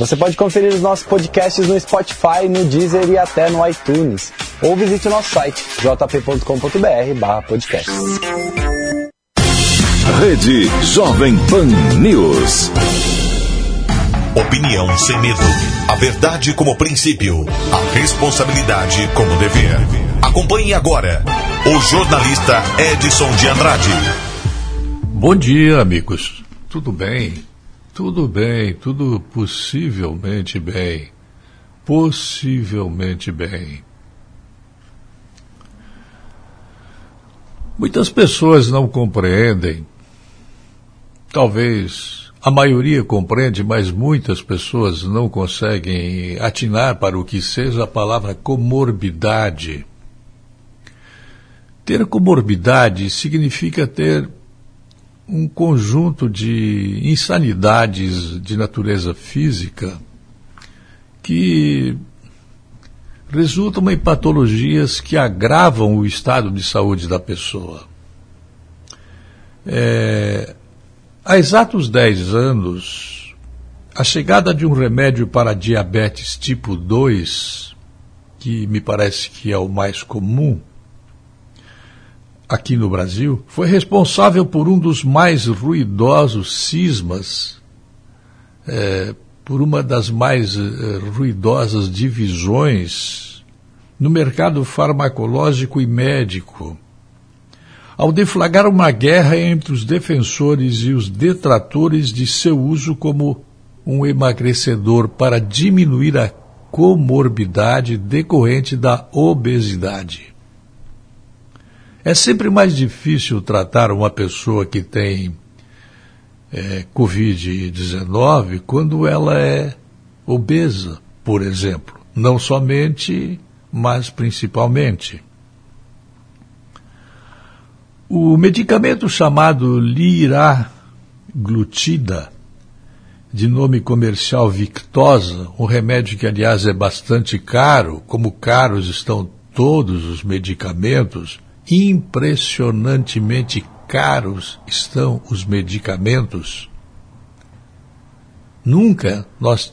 Você pode conferir os nossos podcasts no Spotify, no Deezer e até no iTunes. Ou visite o nosso site jp.com.br podcast. Rede Jovem Pan News. Opinião sem medo. A verdade como princípio. A responsabilidade como dever. Acompanhe agora o jornalista Edson de Andrade. Bom dia, amigos. Tudo bem? Tudo bem, tudo possivelmente bem. Possivelmente bem. Muitas pessoas não compreendem. Talvez a maioria compreende, mas muitas pessoas não conseguem atinar para o que seja a palavra comorbidade. Ter comorbidade significa ter um conjunto de insanidades de natureza física que resultam em patologias que agravam o estado de saúde da pessoa. É, há exatos 10 anos, a chegada de um remédio para diabetes tipo 2, que me parece que é o mais comum, aqui no Brasil, foi responsável por um dos mais ruidosos cismas, é, por uma das mais é, ruidosas divisões no mercado farmacológico e médico. Ao deflagrar uma guerra entre os defensores e os detratores de seu uso como um emagrecedor para diminuir a comorbidade decorrente da obesidade. É sempre mais difícil tratar uma pessoa que tem é, Covid-19 quando ela é obesa, por exemplo. Não somente, mas principalmente. O medicamento chamado liraglutida, de nome comercial Victosa, um remédio que, aliás, é bastante caro, como caros estão todos os medicamentos, impressionantemente caros estão os medicamentos. Nunca nós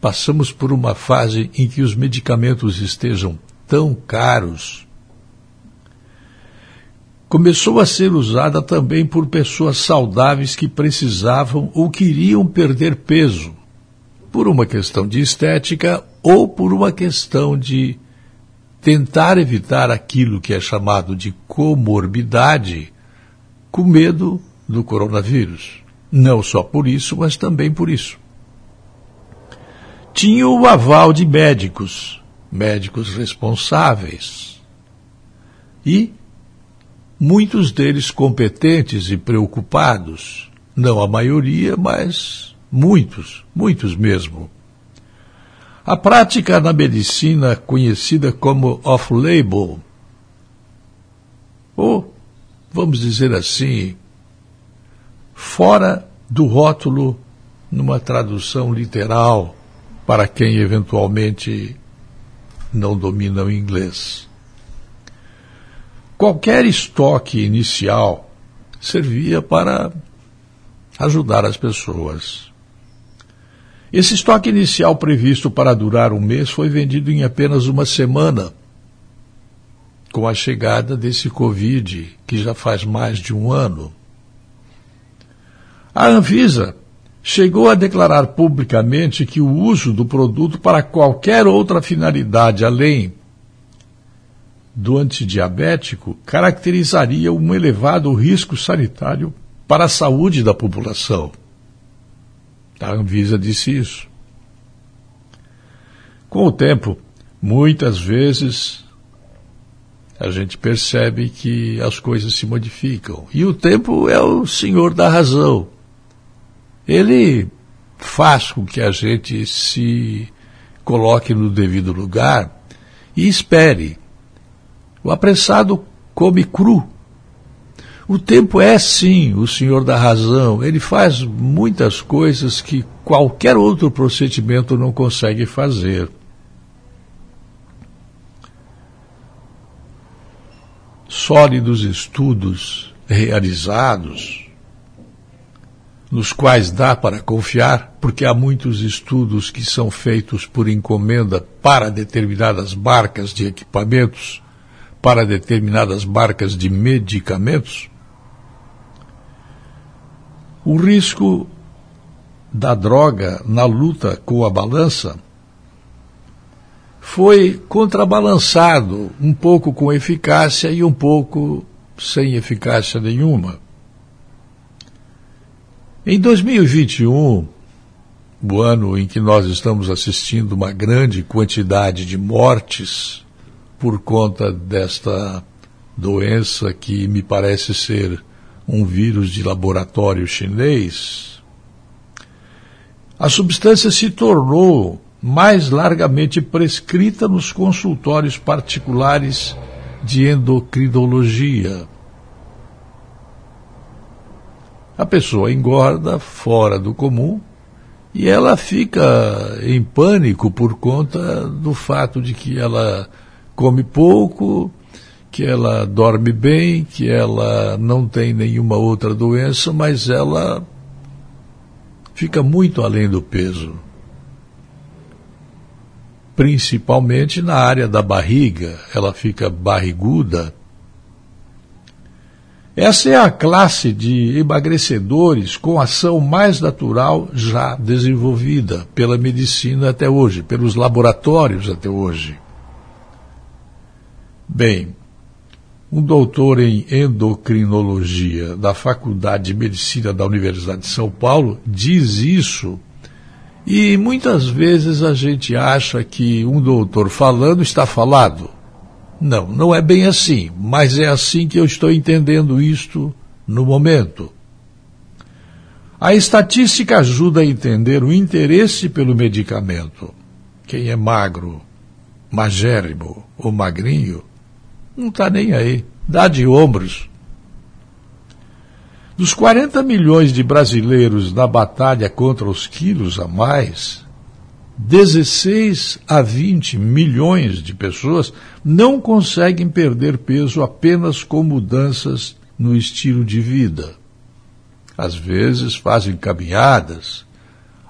passamos por uma fase em que os medicamentos estejam tão caros. Começou a ser usada também por pessoas saudáveis que precisavam ou queriam perder peso, por uma questão de estética ou por uma questão de tentar evitar aquilo que é chamado de comorbidade, com medo do coronavírus. Não só por isso, mas também por isso. Tinha o aval de médicos, médicos responsáveis. E muitos deles competentes e preocupados. Não a maioria, mas muitos, muitos mesmo. A prática na medicina conhecida como off-label, ou, vamos dizer assim, fora do rótulo numa tradução literal para quem eventualmente não domina o inglês. Qualquer estoque inicial servia para ajudar as pessoas. Esse estoque inicial previsto para durar um mês foi vendido em apenas uma semana, com a chegada desse Covid, que já faz mais de um ano. A Anvisa chegou a declarar publicamente que o uso do produto para qualquer outra finalidade além do antidiabético caracterizaria um elevado risco sanitário para a saúde da população. A Anvisa disse isso. Com o tempo, muitas vezes a gente percebe que as coisas se modificam. E o tempo é o senhor da razão. Ele faz com que a gente se coloque no devido lugar e espere o apressado come cru. O tempo é sim o senhor da razão. Ele faz muitas coisas que qualquer outro procedimento não consegue fazer. Sólidos estudos realizados, nos quais dá para confiar, porque há muitos estudos que são feitos por encomenda para determinadas marcas de equipamentos para determinadas marcas de medicamentos, o risco da droga na luta com a balança foi contrabalançado um pouco com eficácia e um pouco sem eficácia nenhuma. Em 2021, o ano em que nós estamos assistindo uma grande quantidade de mortes por conta desta doença que me parece ser um vírus de laboratório chinês, a substância se tornou mais largamente prescrita nos consultórios particulares de endocrinologia. A pessoa engorda fora do comum e ela fica em pânico por conta do fato de que ela come pouco, que ela dorme bem, que ela não tem nenhuma outra doença, mas ela fica muito além do peso. Principalmente na área da barriga, ela fica barriguda. Essa é a classe de emagrecedores com ação mais natural já desenvolvida pela medicina até hoje, pelos laboratórios até hoje. Bem, um doutor em endocrinologia da Faculdade de Medicina da Universidade de São Paulo diz isso. E muitas vezes a gente acha que um doutor falando está falado. Não, não é bem assim, mas é assim que eu estou entendendo isto no momento. A estatística ajuda a entender o interesse pelo medicamento. Quem é magro, magérrimo ou magrinho não está nem aí. Dá de ombros. Dos 40 milhões de brasileiros na batalha contra os quilos a mais, 16 a 20 milhões de pessoas não conseguem perder peso apenas com mudanças no estilo de vida. Às vezes fazem caminhadas.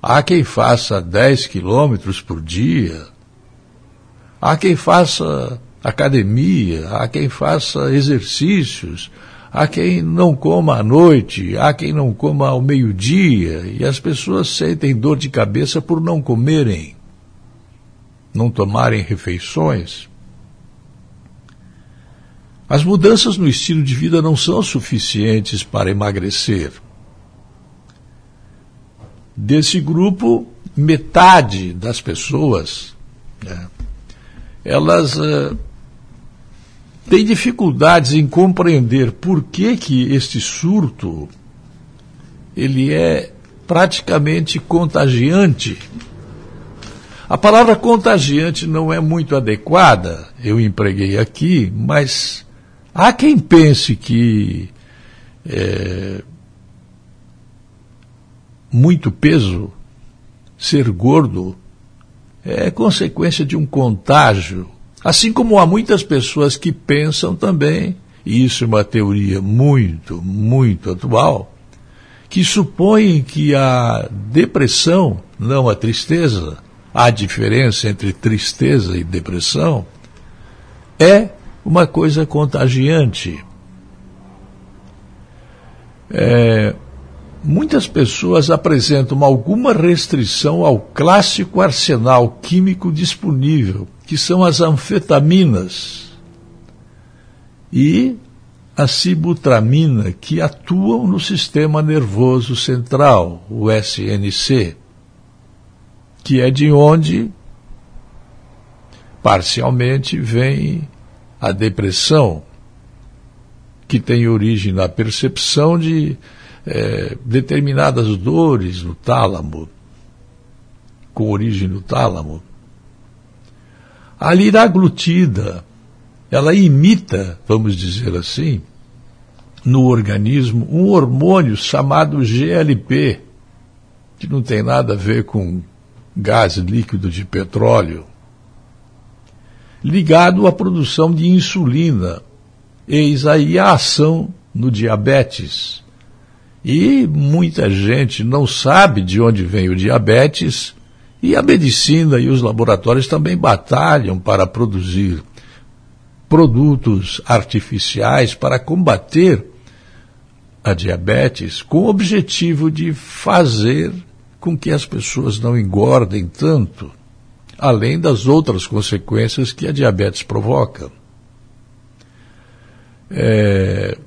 Há quem faça 10 quilômetros por dia. Há quem faça academia, há quem faça exercícios, há quem não coma à noite, há quem não coma ao meio-dia, e as pessoas sentem dor de cabeça por não comerem, não tomarem refeições. As mudanças no estilo de vida não são suficientes para emagrecer. Desse grupo, metade das pessoas, né, elas uh, têm dificuldades em compreender por que, que este surto ele é praticamente contagiante. A palavra contagiante não é muito adequada, eu empreguei aqui, mas Há quem pense que é, muito peso, ser gordo, é consequência de um contágio. Assim como há muitas pessoas que pensam também, e isso é uma teoria muito, muito atual, que supõem que a depressão, não a tristeza, a diferença entre tristeza e depressão, é uma coisa contagiante. É, muitas pessoas apresentam alguma restrição ao clássico arsenal químico disponível, que são as anfetaminas e a sibutramina, que atuam no sistema nervoso central, o SNC, que é de onde parcialmente vem a depressão, que tem origem na percepção de é, determinadas dores no tálamo, com origem no tálamo. A liraglutida, ela imita, vamos dizer assim, no organismo um hormônio chamado GLP, que não tem nada a ver com gás líquido de petróleo ligado à produção de insulina. Eis aí a ação no diabetes. E muita gente não sabe de onde vem o diabetes, e a medicina e os laboratórios também batalham para produzir produtos artificiais para combater a diabetes, com o objetivo de fazer com que as pessoas não engordem tanto além das outras consequências que a diabetes provoca. É,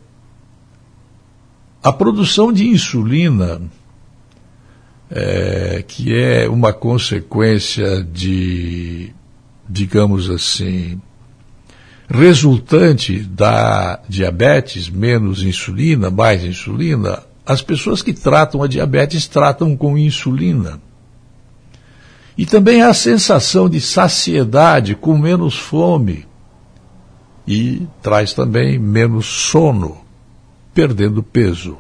a produção de insulina, é, que é uma consequência de, digamos assim, resultante da diabetes, menos insulina, mais insulina, as pessoas que tratam a diabetes tratam com insulina. E também a sensação de saciedade com menos fome. E traz também menos sono, perdendo peso.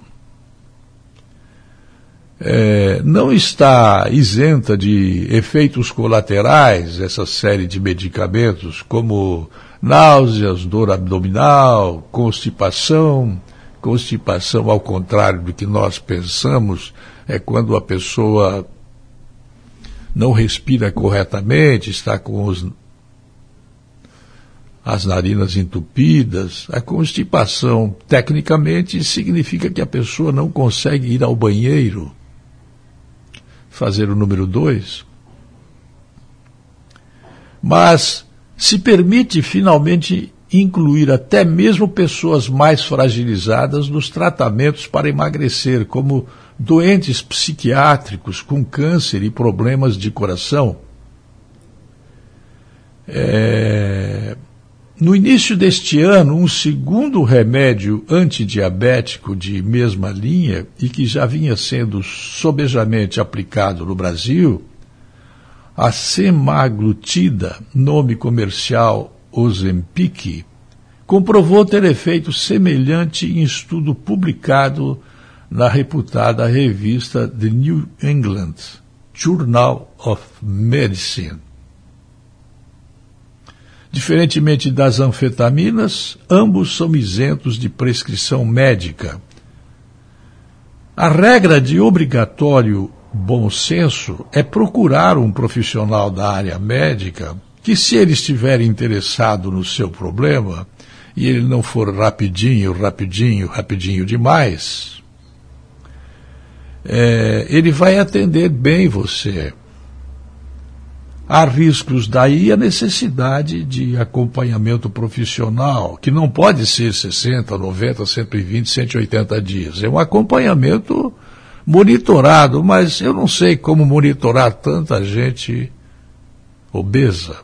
É, não está isenta de efeitos colaterais essa série de medicamentos, como náuseas, dor abdominal, constipação. Constipação, ao contrário do que nós pensamos, é quando a pessoa não respira corretamente, está com os, as narinas entupidas. A constipação, tecnicamente, significa que a pessoa não consegue ir ao banheiro. Fazer o número dois. Mas se permite finalmente incluir até mesmo pessoas mais fragilizadas nos tratamentos para emagrecer, como doentes psiquiátricos com câncer e problemas de coração. É... No início deste ano, um segundo remédio antidiabético de mesma linha e que já vinha sendo sobejamente aplicado no Brasil, a semaglutida, nome comercial Ozempic, comprovou ter efeito semelhante em estudo publicado na reputada revista The New England Journal of Medicine. Diferentemente das anfetaminas, ambos são isentos de prescrição médica. A regra de obrigatório bom senso é procurar um profissional da área médica que, se ele estiver interessado no seu problema e ele não for rapidinho, rapidinho, rapidinho demais, é, ele vai atender bem você. Há riscos daí a necessidade de acompanhamento profissional, que não pode ser 60, 90, 120, 180 dias. É um acompanhamento monitorado, mas eu não sei como monitorar tanta gente obesa.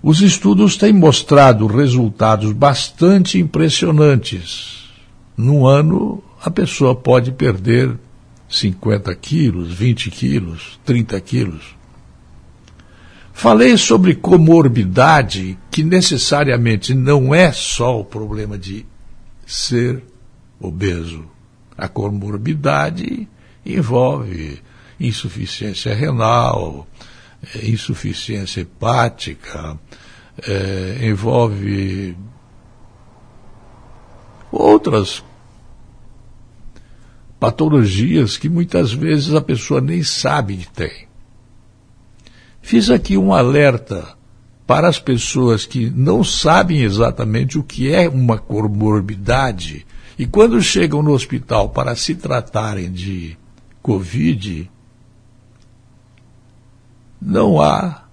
Os estudos têm mostrado resultados bastante impressionantes. Num ano, a pessoa pode perder 50 quilos, 20 quilos, 30 quilos. Falei sobre comorbidade, que necessariamente não é só o problema de ser obeso. A comorbidade envolve insuficiência renal, é, insuficiência hepática, é, envolve outras patologias que muitas vezes a pessoa nem sabe que tem. Fiz aqui um alerta para as pessoas que não sabem exatamente o que é uma comorbidade e quando chegam no hospital para se tratarem de Covid, não há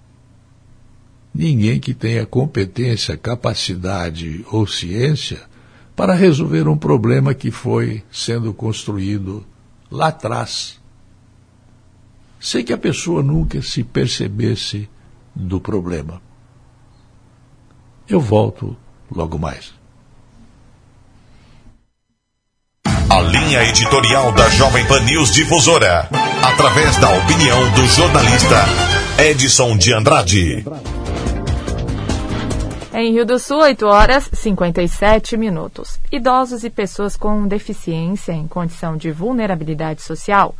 ninguém que tenha competência, capacidade ou ciência para resolver um problema que foi sendo construído lá atrás, sem que a pessoa nunca se percebesse do problema. Eu volto logo mais. A linha editorial da Jovem Pan News Difusora, através da opinião do jornalista Edson de Andrade. Em Rio do Sul, 8 horas 57 minutos. Idosos e pessoas com deficiência em condição de vulnerabilidade social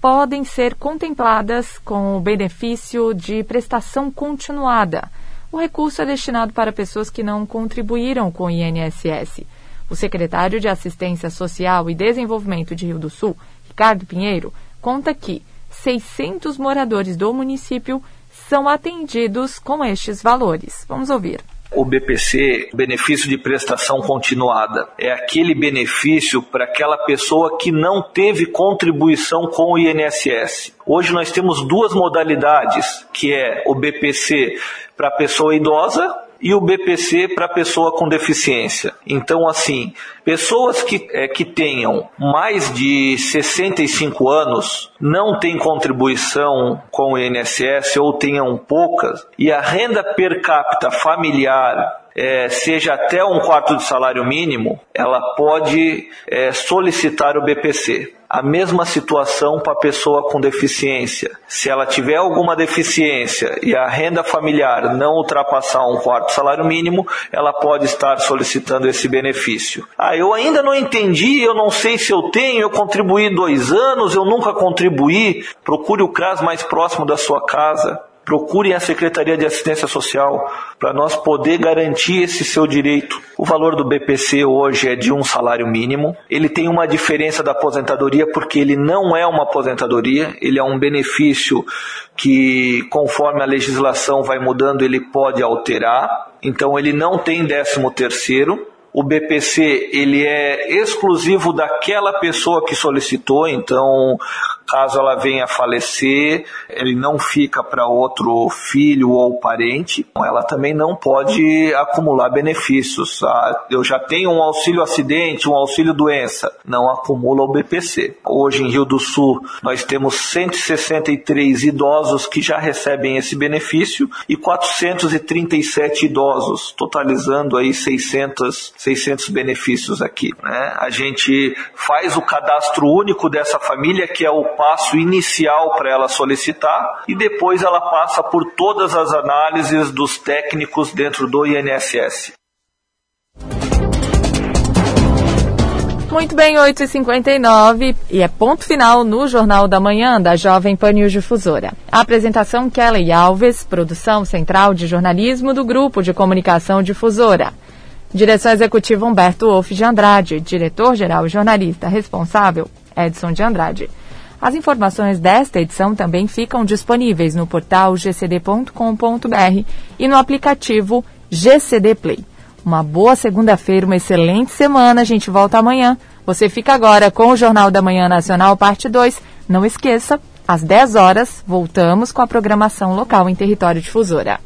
podem ser contempladas com o benefício de prestação continuada. O recurso é destinado para pessoas que não contribuíram com o INSS. O secretário de Assistência Social e Desenvolvimento de Rio do Sul, Ricardo Pinheiro, conta que 600 moradores do município são atendidos com estes valores. Vamos ouvir. O BPC, benefício de prestação continuada, é aquele benefício para aquela pessoa que não teve contribuição com o INSS. Hoje nós temos duas modalidades, que é o BPC para a pessoa idosa e o BPC para pessoa com deficiência. Então, assim, pessoas que, é, que tenham mais de 65 anos não têm contribuição com o INSS ou tenham poucas, e a renda per capita familiar é, seja até um quarto de salário mínimo, ela pode é, solicitar o BPC. A mesma situação para a pessoa com deficiência. Se ela tiver alguma deficiência e a renda familiar não ultrapassar um quarto salário mínimo, ela pode estar solicitando esse benefício. Ah, eu ainda não entendi, eu não sei se eu tenho, eu contribuí dois anos, eu nunca contribuí. Procure o CRAS mais próximo da sua casa procurem a Secretaria de Assistência Social para nós poder garantir esse seu direito. O valor do BPC hoje é de um salário mínimo. Ele tem uma diferença da aposentadoria porque ele não é uma aposentadoria, ele é um benefício que, conforme a legislação vai mudando, ele pode alterar. Então ele não tem décimo terceiro, o BPC ele é exclusivo daquela pessoa que solicitou, então caso ela venha a falecer, ele não fica para outro filho ou parente, ela também não pode acumular benefícios. Ah, eu já tenho um auxílio acidente, um auxílio doença, não acumula o BPC. Hoje em Rio do Sul nós temos 163 idosos que já recebem esse benefício e 437 idosos, totalizando aí 600, 600 benefícios aqui. Né? A gente faz o cadastro único dessa família, que é o passo inicial para ela solicitar e depois ela passa por todas as análises dos técnicos dentro do INSS. Muito bem, 8h59 e é ponto final no Jornal da Manhã da Jovem Pan News Difusora. A apresentação Kelly Alves, produção central de jornalismo do Grupo de Comunicação Difusora. Direção executiva Humberto Wolff de Andrade, diretor-geral e jornalista responsável Edson de Andrade. As informações desta edição também ficam disponíveis no portal gcd.com.br e no aplicativo GCD Play. Uma boa segunda-feira, uma excelente semana. A gente volta amanhã. Você fica agora com o Jornal da Manhã Nacional, parte 2. Não esqueça, às 10 horas, voltamos com a programação local em território difusora.